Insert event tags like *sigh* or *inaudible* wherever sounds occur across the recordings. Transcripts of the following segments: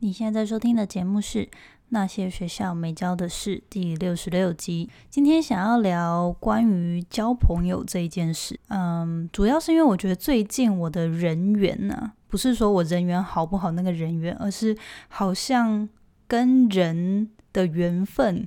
你现在在收听的节目是《那些学校没教的事》第六十六集。今天想要聊关于交朋友这一件事，嗯，主要是因为我觉得最近我的人缘呢，不是说我人缘好不好那个人缘，而是好像跟人的缘分。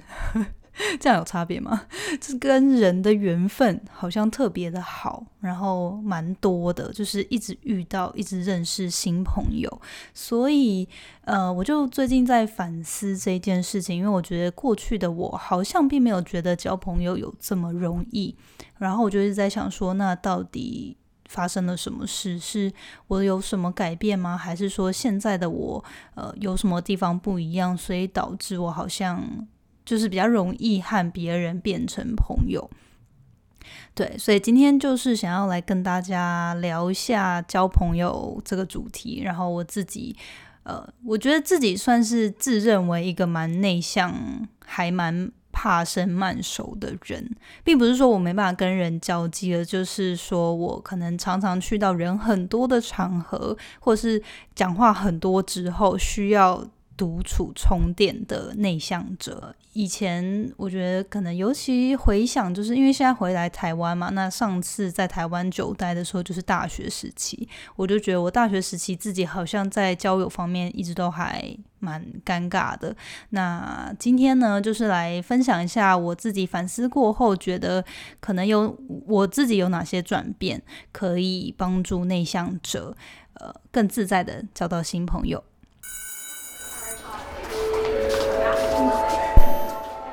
*laughs* 这样有差别吗？*laughs* 这跟人的缘分好像特别的好，然后蛮多的，就是一直遇到，一直认识新朋友。所以，呃，我就最近在反思这件事情，因为我觉得过去的我好像并没有觉得交朋友有这么容易。然后我就一直在想说，那到底发生了什么事？是我有什么改变吗？还是说现在的我，呃，有什么地方不一样，所以导致我好像？就是比较容易和别人变成朋友，对，所以今天就是想要来跟大家聊一下交朋友这个主题。然后我自己，呃，我觉得自己算是自认为一个蛮内向、还蛮怕生慢熟的人，并不是说我没办法跟人交际了，就是说我可能常常去到人很多的场合，或是讲话很多之后需要。独处充电的内向者，以前我觉得可能尤其回想，就是因为现在回来台湾嘛。那上次在台湾久待的时候，就是大学时期，我就觉得我大学时期自己好像在交友方面一直都还蛮尴尬的。那今天呢，就是来分享一下我自己反思过后，觉得可能有我自己有哪些转变，可以帮助内向者呃更自在的交到新朋友。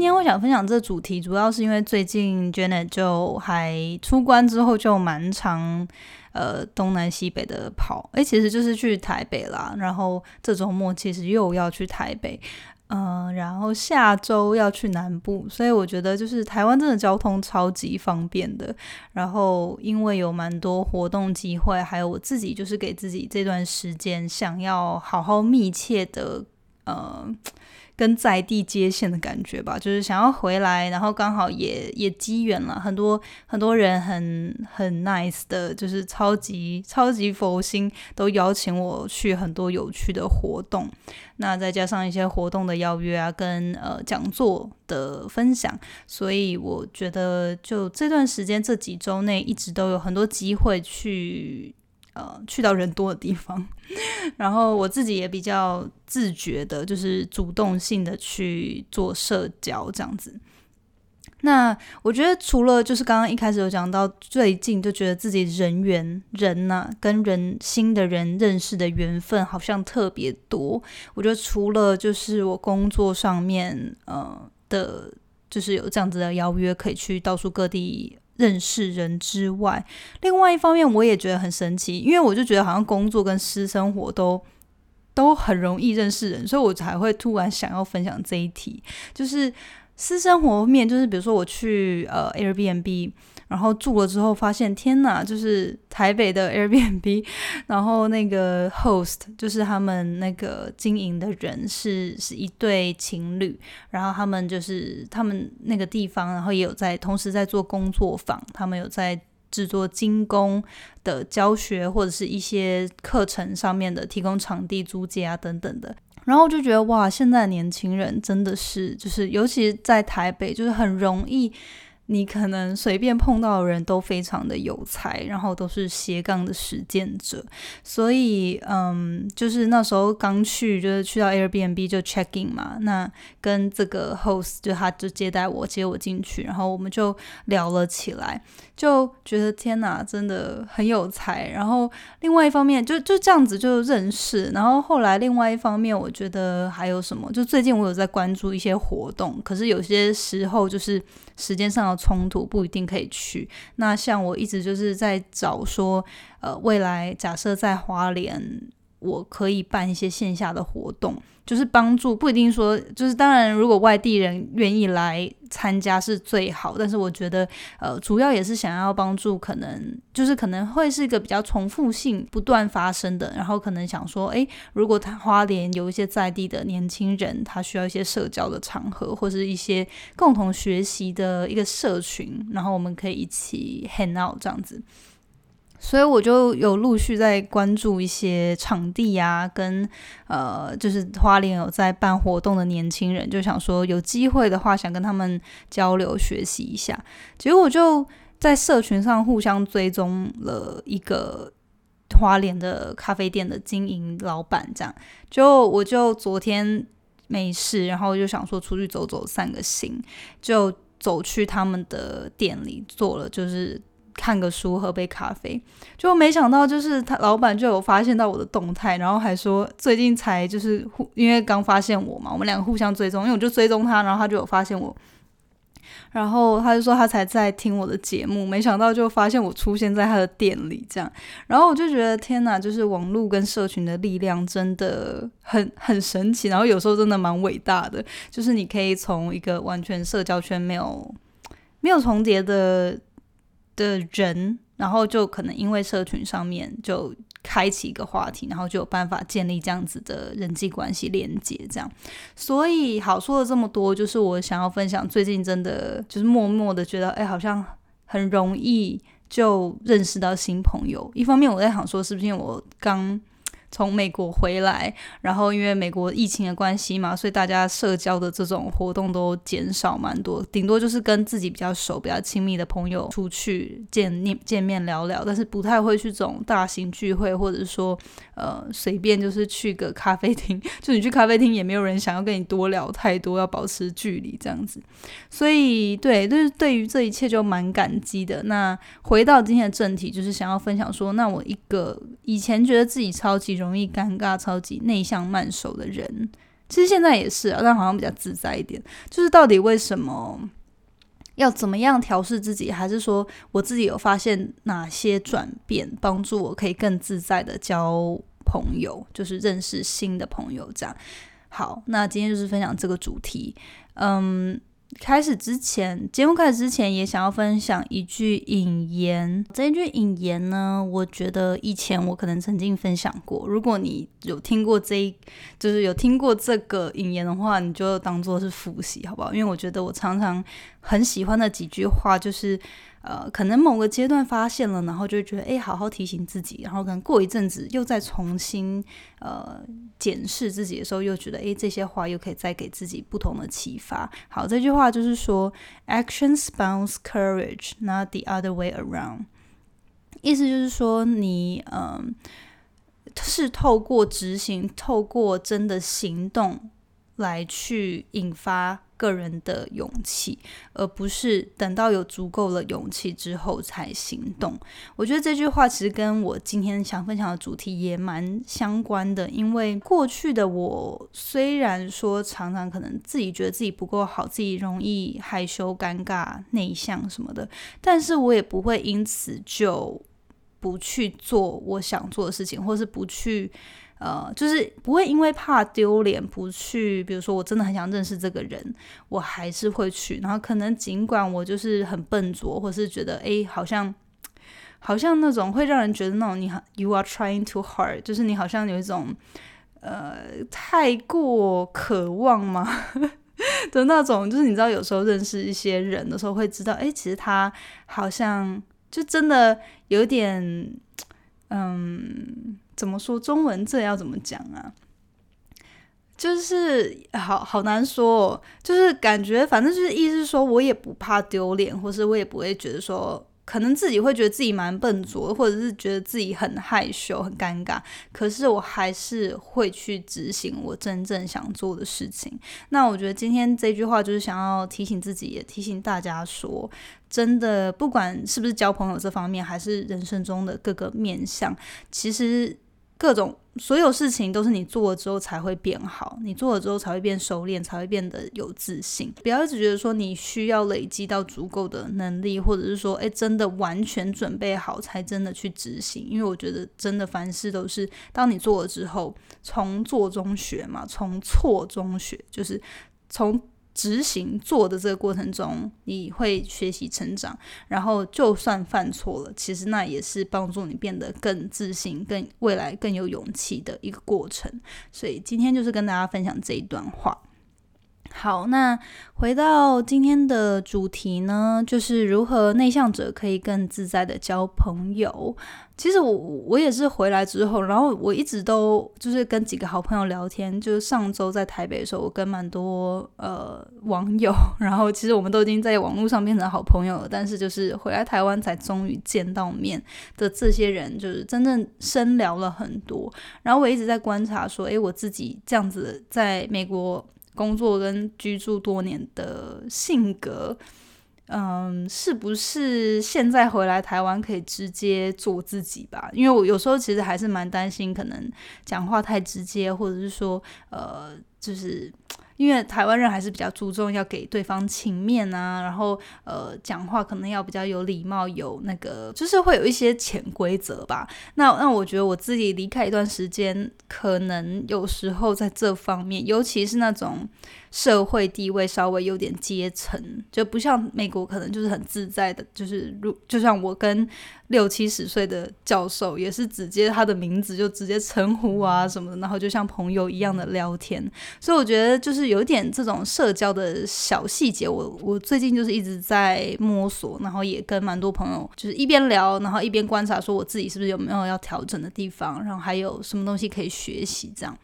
今天我想分享这主题，主要是因为最近 Janet 就还出关之后就蛮长。呃，东南西北的跑，哎，其实就是去台北啦。然后这周末其实又要去台北，嗯，然后下周要去南部。所以我觉得就是台湾真的交通超级方便的。然后因为有蛮多活动机会，还有我自己就是给自己这段时间想要好好密切的，呃。跟在地接线的感觉吧，就是想要回来，然后刚好也也机缘了，很多很多人很很 nice 的，就是超级超级佛心，都邀请我去很多有趣的活动。那再加上一些活动的邀约啊，跟呃讲座的分享，所以我觉得就这段时间这几周内，一直都有很多机会去。呃，去到人多的地方，*laughs* 然后我自己也比较自觉的，就是主动性的去做社交这样子。那我觉得除了就是刚刚一开始有讲到，最近就觉得自己人缘人呐，跟人新的人认识的缘分好像特别多。我觉得除了就是我工作上面呃的，就是有这样子的邀约，可以去到处各地。认识人之外，另外一方面我也觉得很神奇，因为我就觉得好像工作跟私生活都都很容易认识人，所以我才会突然想要分享这一题，就是私生活面，就是比如说我去呃 Airbnb。然后住了之后发现，天哪！就是台北的 Airbnb，*laughs* 然后那个 host 就是他们那个经营的人是是一对情侣，然后他们就是他们那个地方，然后也有在同时在做工作坊，他们有在制作精工的教学或者是一些课程上面的提供场地租借啊等等的，然后就觉得哇，现在年轻人真的是就是尤其在台北，就是很容易。你可能随便碰到的人都非常的有才，然后都是斜杠的实践者，所以嗯，就是那时候刚去，就是去到 Airbnb 就 check in 嘛，那跟这个 host 就他就接待我，接我进去，然后我们就聊了起来，就觉得天哪，真的很有才。然后另外一方面就就这样子就认识，然后后来另外一方面，我觉得还有什么？就最近我有在关注一些活动，可是有些时候就是时间上的。冲突不一定可以去。那像我一直就是在找说，呃，未来假设在华联我可以办一些线下的活动，就是帮助不一定说，就是当然，如果外地人愿意来参加是最好，但是我觉得，呃，主要也是想要帮助，可能就是可能会是一个比较重复性不断发生的，然后可能想说，诶，如果他花莲有一些在地的年轻人，他需要一些社交的场合，或是一些共同学习的一个社群，然后我们可以一起 hang out 这样子。所以我就有陆续在关注一些场地呀，跟呃，就是花莲有在办活动的年轻人，就想说有机会的话，想跟他们交流学习一下。结果就在社群上互相追踪了一个花莲的咖啡店的经营老板，这样就我就昨天没事，然后就想说出去走走散个心，就走去他们的店里做了，就是。看个书，喝杯咖啡，就没想到，就是他老板就有发现到我的动态，然后还说最近才就是，因为刚发现我嘛，我们两个互相追踪，因为我就追踪他，然后他就有发现我，然后他就说他才在听我的节目，没想到就发现我出现在他的店里这样，然后我就觉得天哪，就是网络跟社群的力量真的很很神奇，然后有时候真的蛮伟大的，就是你可以从一个完全社交圈没有没有重叠的。的人，然后就可能因为社群上面就开启一个话题，然后就有办法建立这样子的人际关系连接，这样。所以好说了这么多，就是我想要分享，最近真的就是默默的觉得，哎，好像很容易就认识到新朋友。一方面我在想说，是不是因为我刚。从美国回来，然后因为美国疫情的关系嘛，所以大家社交的这种活动都减少蛮多，顶多就是跟自己比较熟、比较亲密的朋友出去见面、见面聊聊，但是不太会去这种大型聚会，或者说呃随便就是去个咖啡厅，*laughs* 就你去咖啡厅也没有人想要跟你多聊太多，要保持距离这样子。所以对，就是对于这一切就蛮感激的。那回到今天的正题，就是想要分享说，那我一个以前觉得自己超级。容易尴尬、超级内向、慢熟的人，其实现在也是啊，但好像比较自在一点。就是到底为什么要怎么样调试自己，还是说我自己有发现哪些转变，帮助我可以更自在的交朋友，就是认识新的朋友这样。好，那今天就是分享这个主题，嗯。开始之前，节目开始之前，也想要分享一句引言。这一句引言呢，我觉得以前我可能曾经分享过。如果你有听过这一，就是有听过这个引言的话，你就当做是复习，好不好？因为我觉得我常常很喜欢的几句话，就是。呃，可能某个阶段发现了，然后就觉得哎，好好提醒自己，然后可能过一阵子又再重新呃检视自己的时候，又觉得哎，这些话又可以再给自己不同的启发。好，这句话就是说，actions bounce courage，not the other way around。意思就是说，你嗯，是透过执行，透过真的行动来去引发。个人的勇气，而不是等到有足够的勇气之后才行动。我觉得这句话其实跟我今天想分享的主题也蛮相关的。因为过去的我虽然说常常可能自己觉得自己不够好，自己容易害羞、尴尬、内向什么的，但是我也不会因此就不去做我想做的事情，或是不去。呃，就是不会因为怕丢脸不去，比如说我真的很想认识这个人，我还是会去。然后可能尽管我就是很笨拙，或是觉得哎，好像好像那种会让人觉得那种你 you are trying too hard，就是你好像有一种呃太过渴望吗 *laughs* 的那种。就是你知道有时候认识一些人的时候会知道，哎，其实他好像就真的有点嗯。怎么说中文这要怎么讲啊？就是好好难说，就是感觉反正就是意思说，我也不怕丢脸，或是我也不会觉得说。可能自己会觉得自己蛮笨拙，或者是觉得自己很害羞、很尴尬，可是我还是会去执行我真正想做的事情。那我觉得今天这句话就是想要提醒自己，也提醒大家说，真的不管是不是交朋友这方面，还是人生中的各个面向，其实各种所有事情都是你做了之后才会变好，你做了之后才会变熟练，才会变得有自信。不要一直觉得说你需要累积到足够的能力，或者是说，诶，真的完全准备好才真的去执行。因为我觉得真的凡事都是当你做了之后，从做中学嘛，从错中学，就是从。执行做的这个过程中，你会学习成长，然后就算犯错了，其实那也是帮助你变得更自信、更未来更有勇气的一个过程。所以今天就是跟大家分享这一段话。好，那回到今天的主题呢，就是如何内向者可以更自在的交朋友。其实我我也是回来之后，然后我一直都就是跟几个好朋友聊天。就是上周在台北的时候，我跟蛮多呃网友，然后其实我们都已经在网络上变成好朋友了。但是就是回来台湾才终于见到面的这些人，就是真正深聊了很多。然后我一直在观察说，诶，我自己这样子在美国。工作跟居住多年的性格，嗯，是不是现在回来台湾可以直接做自己吧？因为我有时候其实还是蛮担心，可能讲话太直接，或者是说，呃，就是。因为台湾人还是比较注重要给对方情面啊，然后呃讲话可能要比较有礼貌，有那个就是会有一些潜规则吧。那那我觉得我自己离开一段时间，可能有时候在这方面，尤其是那种。社会地位稍微有点阶层，就不像美国，可能就是很自在的，就是如就像我跟六七十岁的教授，也是直接他的名字就直接称呼啊什么的，然后就像朋友一样的聊天。所以我觉得就是有点这种社交的小细节，我我最近就是一直在摸索，然后也跟蛮多朋友就是一边聊，然后一边观察，说我自己是不是有没有要调整的地方，然后还有什么东西可以学习这样。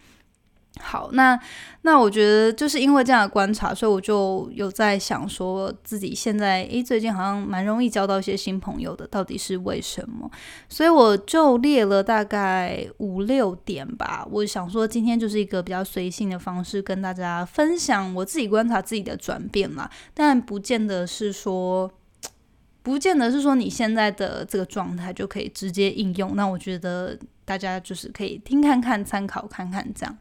好，那那我觉得就是因为这样的观察，所以我就有在想说，自己现在诶，最近好像蛮容易交到一些新朋友的，到底是为什么？所以我就列了大概五六点吧。我想说，今天就是一个比较随性的方式，跟大家分享我自己观察自己的转变嘛。但不见得是说，不见得是说你现在的这个状态就可以直接应用。那我觉得大家就是可以听看看，参考看看这样。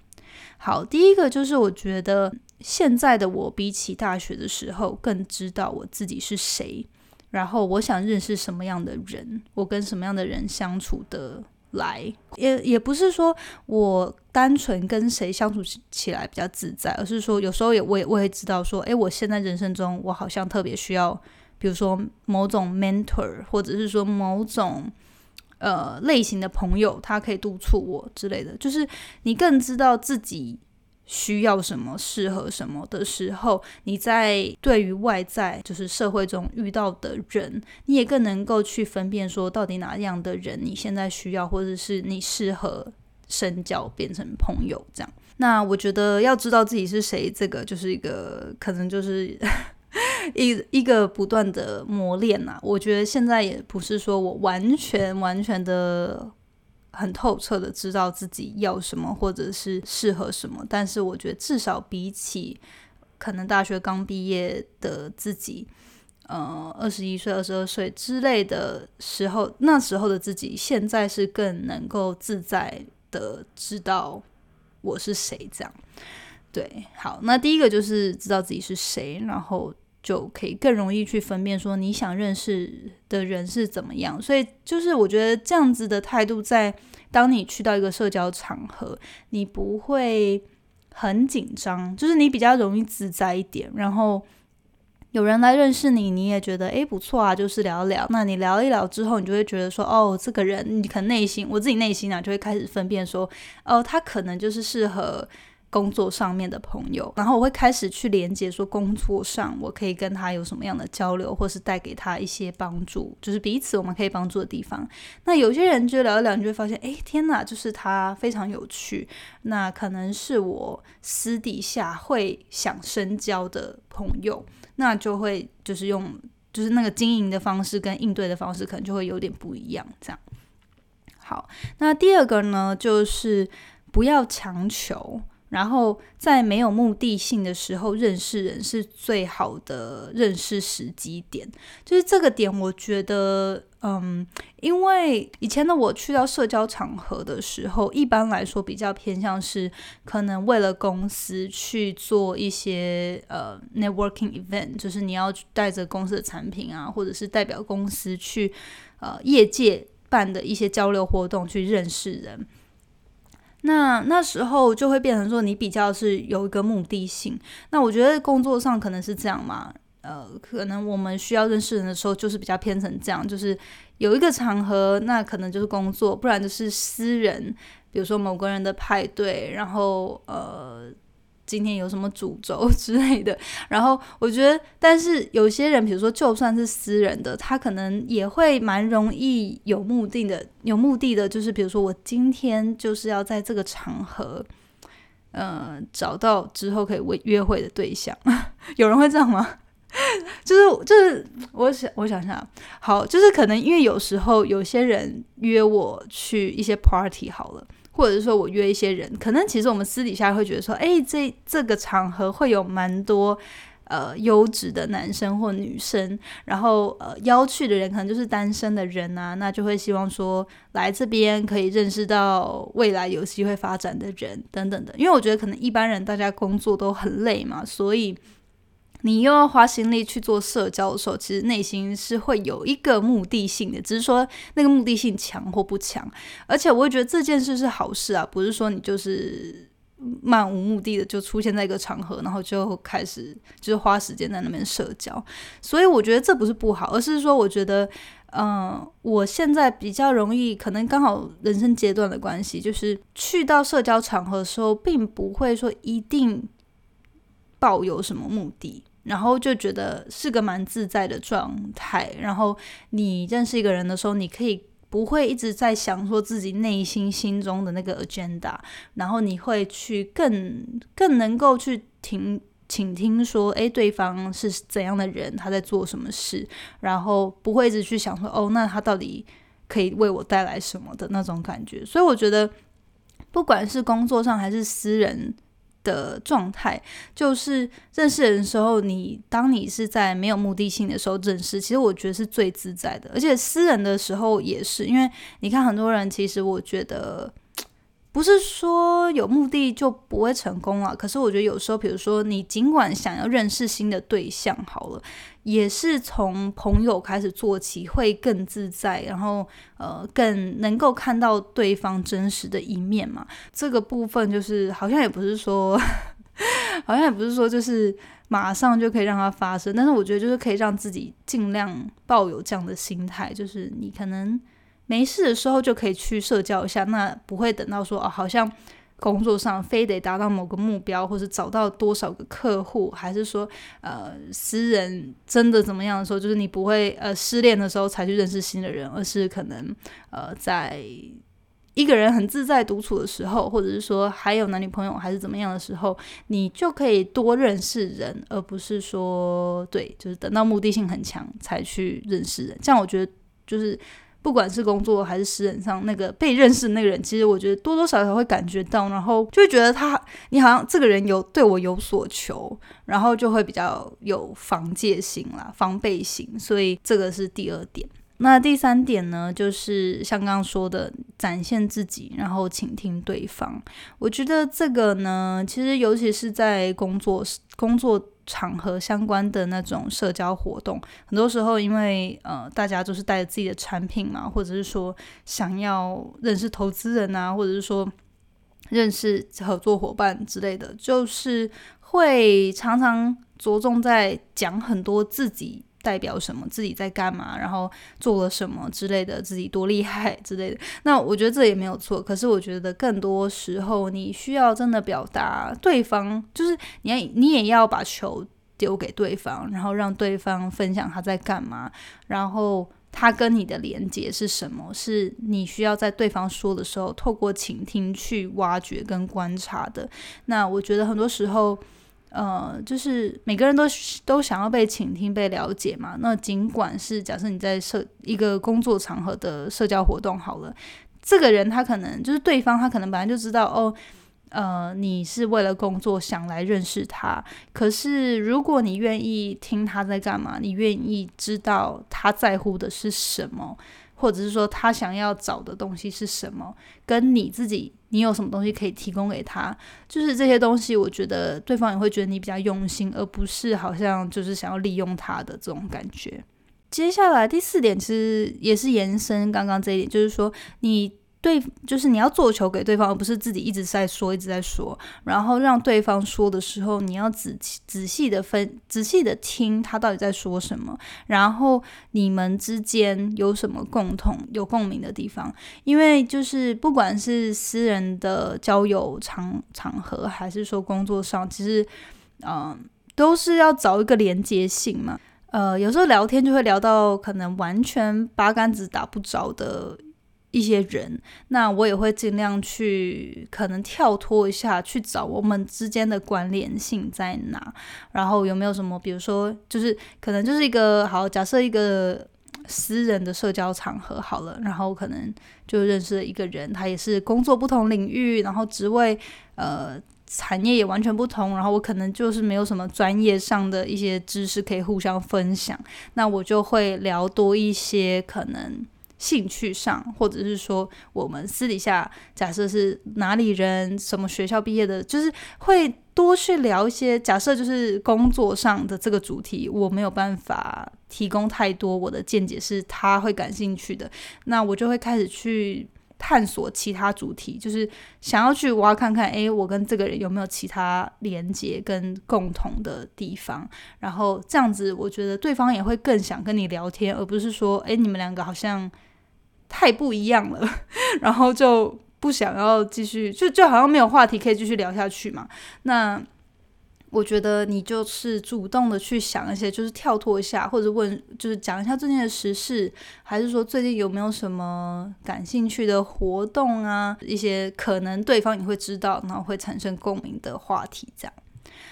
好，第一个就是我觉得现在的我比起大学的时候更知道我自己是谁，然后我想认识什么样的人，我跟什么样的人相处的来，也也不是说我单纯跟谁相处起来比较自在，而是说有时候也我也我也知道说，诶，我现在人生中我好像特别需要，比如说某种 mentor，或者是说某种。呃，类型的朋友，他可以督促我之类的，就是你更知道自己需要什么、适合什么的时候，你在对于外在就是社会中遇到的人，你也更能够去分辨说，到底哪样的人你现在需要，或者是你适合深交变成朋友这样。那我觉得要知道自己是谁，这个就是一个可能就是。*laughs* 一一个不断的磨练呐，我觉得现在也不是说我完全完全的很透彻的知道自己要什么或者是适合什么，但是我觉得至少比起可能大学刚毕业的自己，呃，二十一岁、二十二岁之类的时候，那时候的自己，现在是更能够自在的知道我是谁。这样，对，好，那第一个就是知道自己是谁，然后。就可以更容易去分辨说你想认识的人是怎么样，所以就是我觉得这样子的态度，在当你去到一个社交场合，你不会很紧张，就是你比较容易自在一点。然后有人来认识你，你也觉得诶不错啊，就是聊一聊。那你聊一聊之后，你就会觉得说哦，这个人你可能内心，我自己内心啊，就会开始分辨说哦，他可能就是适合。工作上面的朋友，然后我会开始去连接，说工作上我可以跟他有什么样的交流，或是带给他一些帮助，就是彼此我们可以帮助的地方。那有些人就聊一聊，你就会发现，哎，天哪，就是他非常有趣，那可能是我私底下会想深交的朋友，那就会就是用就是那个经营的方式跟应对的方式，可能就会有点不一样。这样，好，那第二个呢，就是不要强求。然后在没有目的性的时候认识人是最好的认识时机点，就是这个点，我觉得，嗯，因为以前的我去到社交场合的时候，一般来说比较偏向是可能为了公司去做一些呃 networking event，就是你要带着公司的产品啊，或者是代表公司去呃业界办的一些交流活动去认识人。那那时候就会变成说，你比较是有一个目的性。那我觉得工作上可能是这样嘛，呃，可能我们需要认识人的时候，就是比较偏成这样，就是有一个场合，那可能就是工作，不然就是私人，比如说某个人的派对，然后呃。今天有什么诅咒之类的，*laughs* 然后我觉得，但是有些人，比如说就算是私人的，他可能也会蛮容易有目的的，有目的的，就是比如说我今天就是要在这个场合，呃，找到之后可以约约会的对象，*laughs* 有人会这样吗？就是就是我想我想想，好，就是可能因为有时候有些人约我去一些 party 好了。或者是说我约一些人，可能其实我们私底下会觉得说，哎，这这个场合会有蛮多呃优质的男生或女生，然后呃邀去的人可能就是单身的人啊，那就会希望说来这边可以认识到未来有机会发展的人等等的，因为我觉得可能一般人大家工作都很累嘛，所以。你又要花心力去做社交的时候，其实内心是会有一个目的性的，只是说那个目的性强或不强。而且我会觉得这件事是好事啊，不是说你就是漫无目的的就出现在一个场合，然后就开始就是花时间在那边社交。所以我觉得这不是不好，而是说我觉得，嗯，我现在比较容易，可能刚好人生阶段的关系，就是去到社交场合的时候，并不会说一定抱有什么目的。然后就觉得是个蛮自在的状态。然后你认识一个人的时候，你可以不会一直在想说自己内心心中的那个 agenda，然后你会去更更能够去听倾听说，诶，对方是怎样的人，他在做什么事，然后不会一直去想说，哦，那他到底可以为我带来什么的那种感觉。所以我觉得，不管是工作上还是私人。的状态就是认识人的时候，你当你是在没有目的性的时候认识，其实我觉得是最自在的。而且私人的时候也是，因为你看很多人，其实我觉得。不是说有目的就不会成功了，可是我觉得有时候，比如说你尽管想要认识新的对象，好了，也是从朋友开始做起，会更自在，然后呃，更能够看到对方真实的一面嘛。这个部分就是好像也不是说，*laughs* 好像也不是说就是马上就可以让它发生，但是我觉得就是可以让自己尽量抱有这样的心态，就是你可能。没事的时候就可以去社交一下，那不会等到说哦，好像工作上非得达到某个目标，或者找到多少个客户，还是说呃私人真的怎么样的时候，就是你不会呃失恋的时候才去认识新的人，而是可能呃在一个人很自在独处的时候，或者是说还有男女朋友还是怎么样的时候，你就可以多认识人，而不是说对，就是等到目的性很强才去认识人。这样我觉得就是。不管是工作还是私人上，那个被认识的那个人，其实我觉得多多少少会感觉到，然后就会觉得他，你好像这个人有对我有所求，然后就会比较有防戒心啦、防备心，所以这个是第二点。那第三点呢，就是像刚刚说的，展现自己，然后倾听对方。我觉得这个呢，其实尤其是在工作工作。场合相关的那种社交活动，很多时候因为呃大家都是带着自己的产品嘛，或者是说想要认识投资人啊，或者是说认识合作伙伴之类的，就是会常常着重在讲很多自己代表什么，自己在干嘛，然后做了什么之类的，自己多厉害之类的。那我觉得这也没有错，可是我觉得更多时候你需要真的表达对方，就是你要你也要把球丢给对方，然后让对方分享他在干嘛，然后他跟你的连接是什么，是你需要在对方说的时候透过倾听去挖掘跟观察的。那我觉得很多时候。呃，就是每个人都都想要被倾听、被了解嘛。那尽管是假设你在社一个工作场合的社交活动好了，这个人他可能就是对方，他可能本来就知道哦，呃，你是为了工作想来认识他，可是如果你愿意听他在干嘛，你愿意知道他在乎的是什么，或者是说他想要找的东西是什么，跟你自己你有什么东西可以提供给他，就是这些东西，我觉得对方也会觉得你比较用心，而不是好像就是想要利用他的这种感觉。接下来第四点其实也是延伸刚刚这一点，就是说你。对，就是你要做球给对方，而不是自己一直在说，一直在说。然后让对方说的时候，你要仔仔细的分，仔细的听他到底在说什么。然后你们之间有什么共同、有共鸣的地方？因为就是不管是私人的交友场场合，还是说工作上，其实嗯，都是要找一个连接性嘛。呃，有时候聊天就会聊到可能完全八竿子打不着的。一些人，那我也会尽量去可能跳脱一下，去找我们之间的关联性在哪，然后有没有什么，比如说，就是可能就是一个好，假设一个私人的社交场合好了，然后可能就认识了一个人，他也是工作不同领域，然后职位呃产业也完全不同，然后我可能就是没有什么专业上的一些知识可以互相分享，那我就会聊多一些可能。兴趣上，或者是说我们私底下，假设是哪里人，什么学校毕业的，就是会多去聊一些。假设就是工作上的这个主题，我没有办法提供太多我的见解，是他会感兴趣的，那我就会开始去探索其他主题，就是想要去挖看看，诶，我跟这个人有没有其他连接跟共同的地方，然后这样子，我觉得对方也会更想跟你聊天，而不是说，诶，你们两个好像。太不一样了，*laughs* 然后就不想要继续，就就好像没有话题可以继续聊下去嘛。那我觉得你就是主动的去想一些，就是跳脱一下，或者问，就是讲一下最近的时事，还是说最近有没有什么感兴趣的活动啊？一些可能对方也会知道，然后会产生共鸣的话题，这样。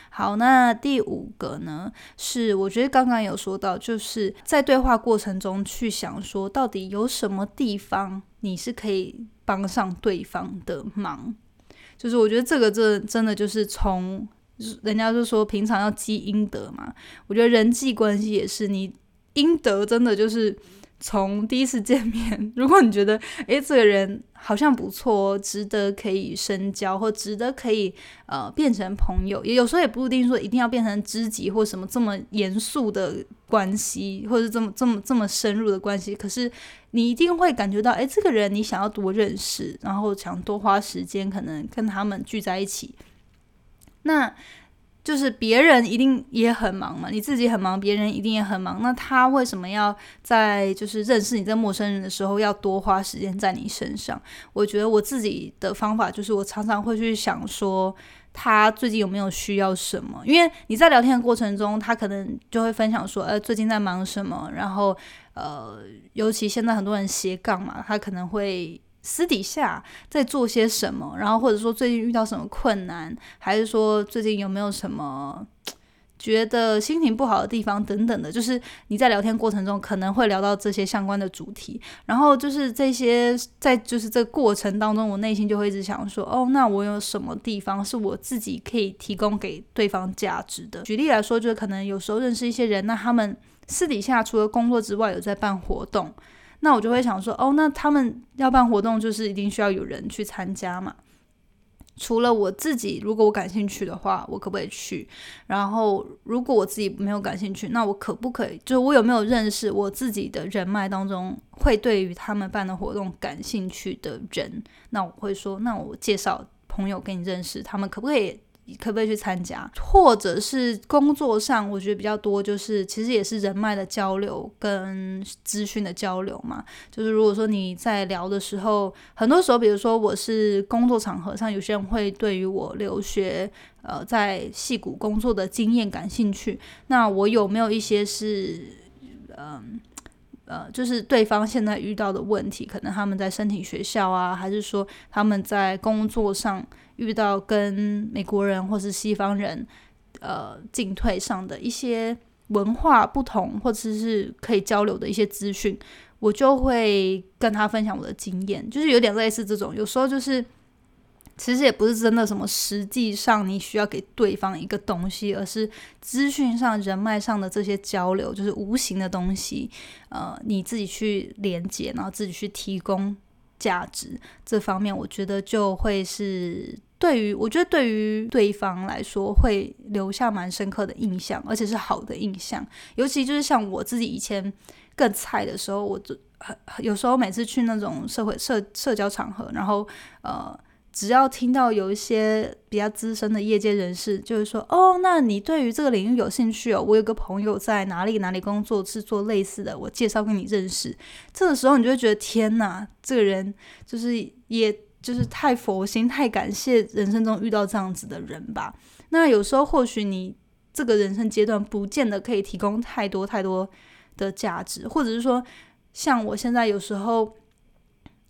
好，那第五个呢？是我觉得刚刚有说到，就是在对话过程中去想说，到底有什么地方你是可以帮上对方的忙。就是我觉得这个这真的就是从人家就说平常要积阴德嘛，我觉得人际关系也是，你阴德真的就是。从第一次见面，*laughs* 如果你觉得诶这个人好像不错，值得可以深交，或值得可以呃变成朋友，也有时候也不一定说一定要变成知己或什么这么严肃的关系，或者这么这么这么深入的关系。可是你一定会感觉到，诶，这个人你想要多认识，然后想多花时间，可能跟他们聚在一起。那就是别人一定也很忙嘛，你自己很忙，别人一定也很忙。那他为什么要在就是认识你这陌生人的时候要多花时间在你身上？我觉得我自己的方法就是，我常常会去想说，他最近有没有需要什么？因为你在聊天的过程中，他可能就会分享说，呃，最近在忙什么。然后，呃，尤其现在很多人斜杠嘛，他可能会。私底下在做些什么，然后或者说最近遇到什么困难，还是说最近有没有什么觉得心情不好的地方等等的，就是你在聊天过程中可能会聊到这些相关的主题，然后就是这些在就是这个过程当中，我内心就会一直想说，哦，那我有什么地方是我自己可以提供给对方价值的？举例来说，就是可能有时候认识一些人，那他们私底下除了工作之外，有在办活动。那我就会想说，哦，那他们要办活动，就是一定需要有人去参加嘛。除了我自己，如果我感兴趣的话，我可不可以去？然后，如果我自己没有感兴趣，那我可不可以？就是我有没有认识我自己的人脉当中，会对于他们办的活动感兴趣的人？那我会说，那我介绍朋友给你认识，他们可不可以？可不可以去参加，或者是工作上，我觉得比较多，就是其实也是人脉的交流跟资讯的交流嘛。就是如果说你在聊的时候，很多时候，比如说我是工作场合上，有些人会对于我留学，呃，在戏谷工作的经验感兴趣。那我有没有一些是，嗯呃，就是对方现在遇到的问题，可能他们在申请学校啊，还是说他们在工作上。遇到跟美国人或是西方人，呃，进退上的一些文化不同，或者是可以交流的一些资讯，我就会跟他分享我的经验，就是有点类似这种。有时候就是其实也不是真的什么实际上你需要给对方一个东西，而是资讯上、人脉上的这些交流，就是无形的东西。呃，你自己去连接，然后自己去提供价值，这方面我觉得就会是对于我觉得对于对方来说会留下蛮深刻的印象，而且是好的印象。尤其就是像我自己以前更菜的时候，我就有时候每次去那种社会社社交场合，然后呃。只要听到有一些比较资深的业界人士，就是说，哦，那你对于这个领域有兴趣哦？我有个朋友在哪里哪里工作，是做类似的，我介绍给你认识。这个时候，你就会觉得，天哪，这个人就是，也就是太佛心，太感谢人生中遇到这样子的人吧。那有时候，或许你这个人生阶段，不见得可以提供太多太多的价值，或者是说，像我现在有时候。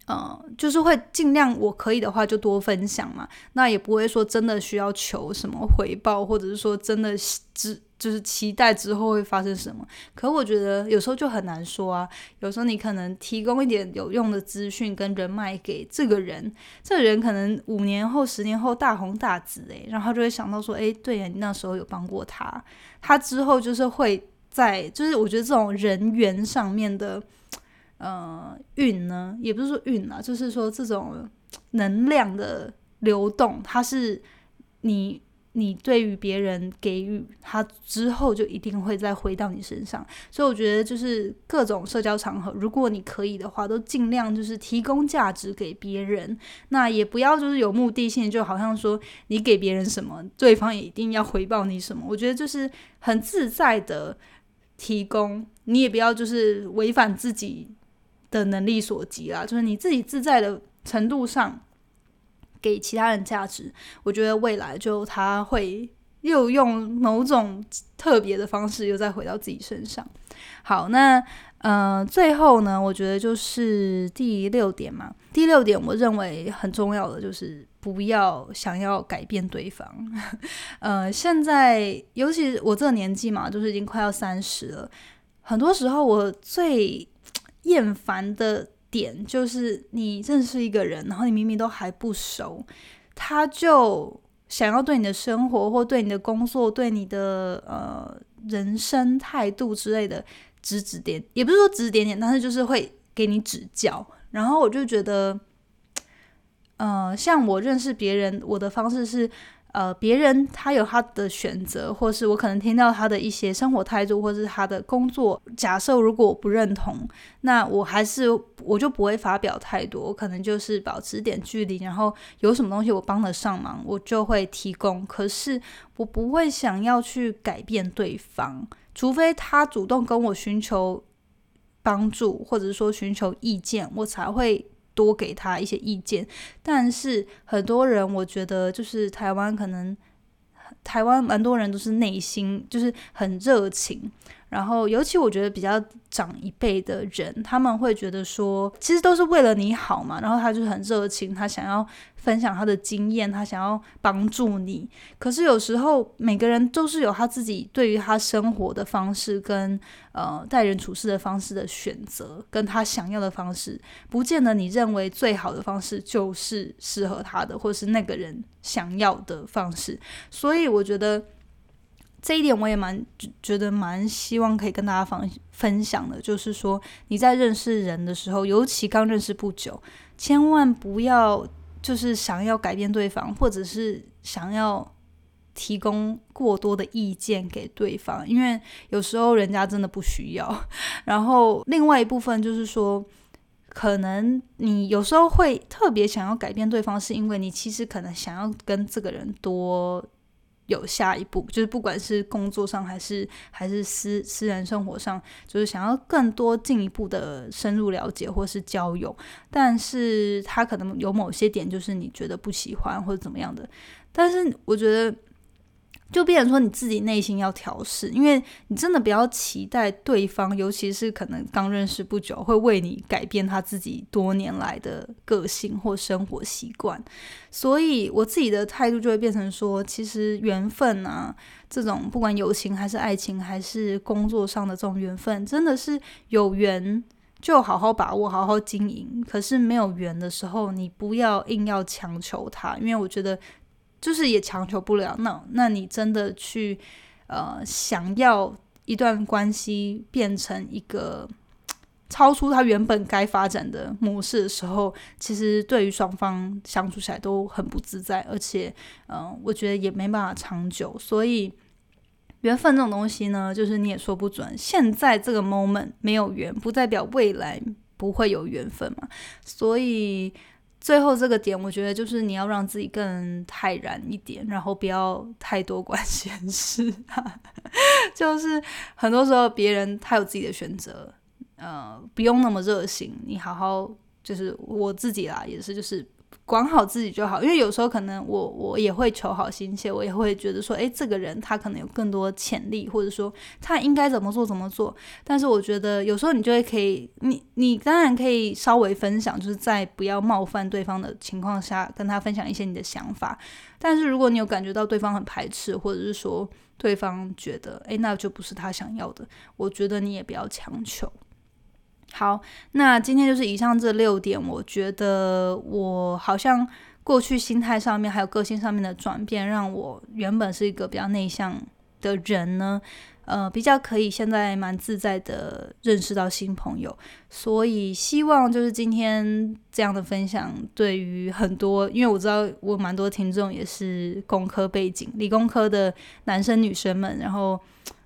呃，就是会尽量我可以的话就多分享嘛，那也不会说真的需要求什么回报，或者是说真的只就是期待之后会发生什么。可我觉得有时候就很难说啊，有时候你可能提供一点有用的资讯跟人脉给这个人，这个人可能五年后、十年后大红大紫诶，然后就会想到说，诶，对呀，你那时候有帮过他，他之后就是会在，就是我觉得这种人缘上面的。呃，运呢，也不是说运啊，就是说这种能量的流动，它是你你对于别人给予他之后，就一定会再回到你身上。所以我觉得，就是各种社交场合，如果你可以的话，都尽量就是提供价值给别人。那也不要就是有目的性，就好像说你给别人什么，对方也一定要回报你什么。我觉得就是很自在的提供，你也不要就是违反自己。的能力所及啦，就是你自己自在的程度上给其他人价值，我觉得未来就他会又用某种特别的方式又再回到自己身上。好，那呃最后呢，我觉得就是第六点嘛，第六点我认为很重要的就是不要想要改变对方。*laughs* 呃，现在尤其我这个年纪嘛，就是已经快要三十了，很多时候我最厌烦的点就是，你认识一个人，然后你明明都还不熟，他就想要对你的生活或对你的工作、对你的呃人生态度之类的指指点，也不是说指指点点，但是就是会给你指教。然后我就觉得，呃，像我认识别人，我的方式是。呃，别人他有他的选择，或是我可能听到他的一些生活态度，或是他的工作。假设如果我不认同，那我还是我就不会发表太多，我可能就是保持点距离。然后有什么东西我帮得上忙，我就会提供。可是我不会想要去改变对方，除非他主动跟我寻求帮助，或者说寻求意见，我才会。多给他一些意见，但是很多人，我觉得就是台湾可能台湾蛮多人都是内心就是很热情。然后，尤其我觉得比较长一辈的人，他们会觉得说，其实都是为了你好嘛。然后他就很热情，他想要分享他的经验，他想要帮助你。可是有时候每个人都是有他自己对于他生活的方式跟呃待人处事的方式的选择，跟他想要的方式，不见得你认为最好的方式就是适合他的，或是那个人想要的方式。所以我觉得。这一点我也蛮觉得蛮希望可以跟大家分分享的，就是说你在认识人的时候，尤其刚认识不久，千万不要就是想要改变对方，或者是想要提供过多的意见给对方，因为有时候人家真的不需要。*laughs* 然后另外一部分就是说，可能你有时候会特别想要改变对方，是因为你其实可能想要跟这个人多。有下一步，就是不管是工作上还是还是私私人生活上，就是想要更多进一步的深入了解或是交友，但是他可能有某些点就是你觉得不喜欢或者怎么样的，但是我觉得。就变成说你自己内心要调试，因为你真的不要期待对方，尤其是可能刚认识不久，会为你改变他自己多年来的个性或生活习惯。所以我自己的态度就会变成说，其实缘分啊，这种不管友情还是爱情，还是工作上的这种缘分，真的是有缘就好好把握，好好经营。可是没有缘的时候，你不要硬要强求他，因为我觉得就是也强求不了。那那你真的去呃想要一段关系变成一个。超出他原本该发展的模式的时候，其实对于双方相处起来都很不自在，而且，嗯，我觉得也没办法长久。所以，缘分这种东西呢，就是你也说不准。现在这个 moment 没有缘，不代表未来不会有缘分嘛。所以，最后这个点，我觉得就是你要让自己更泰然一点，然后不要太多管闲事。*laughs* 就是很多时候，别人他有自己的选择。呃，不用那么热心，你好好就是我自己啦，也是就是管好自己就好。因为有时候可能我我也会求好心切，我也会觉得说，诶，这个人他可能有更多潜力，或者说他应该怎么做怎么做。但是我觉得有时候你就会可以，你你当然可以稍微分享，就是在不要冒犯对方的情况下，跟他分享一些你的想法。但是如果你有感觉到对方很排斥，或者是说对方觉得，诶，那就不是他想要的，我觉得你也不要强求。好，那今天就是以上这六点，我觉得我好像过去心态上面还有个性上面的转变，让我原本是一个比较内向的人呢，呃，比较可以现在蛮自在的认识到新朋友，所以希望就是今天这样的分享，对于很多，因为我知道我蛮多听众也是工科背景、理工科的男生女生们，然后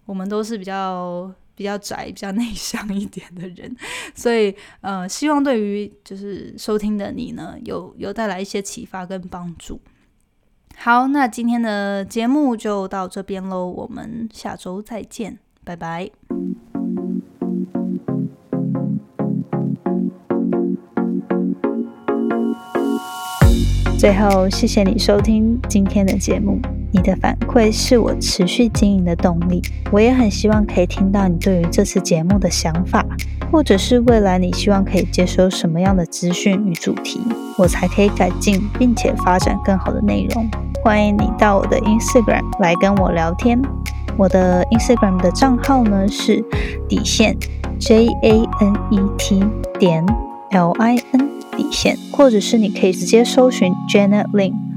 我们都是比较。比较宅、比较内向一点的人，所以呃，希望对于就是收听的你呢，有有带来一些启发跟帮助。好，那今天的节目就到这边喽，我们下周再见，拜拜。最后，谢谢你收听今天的节目。你的反馈是我持续经营的动力。我也很希望可以听到你对于这次节目的想法，或者是未来你希望可以接收什么样的资讯与主题，我才可以改进并且发展更好的内容。欢迎你到我的 Instagram 来跟我聊天。我的 Instagram 的账号呢是底线 J A N E T 点 L I N 底线，或者是你可以直接搜寻 Janet Lin。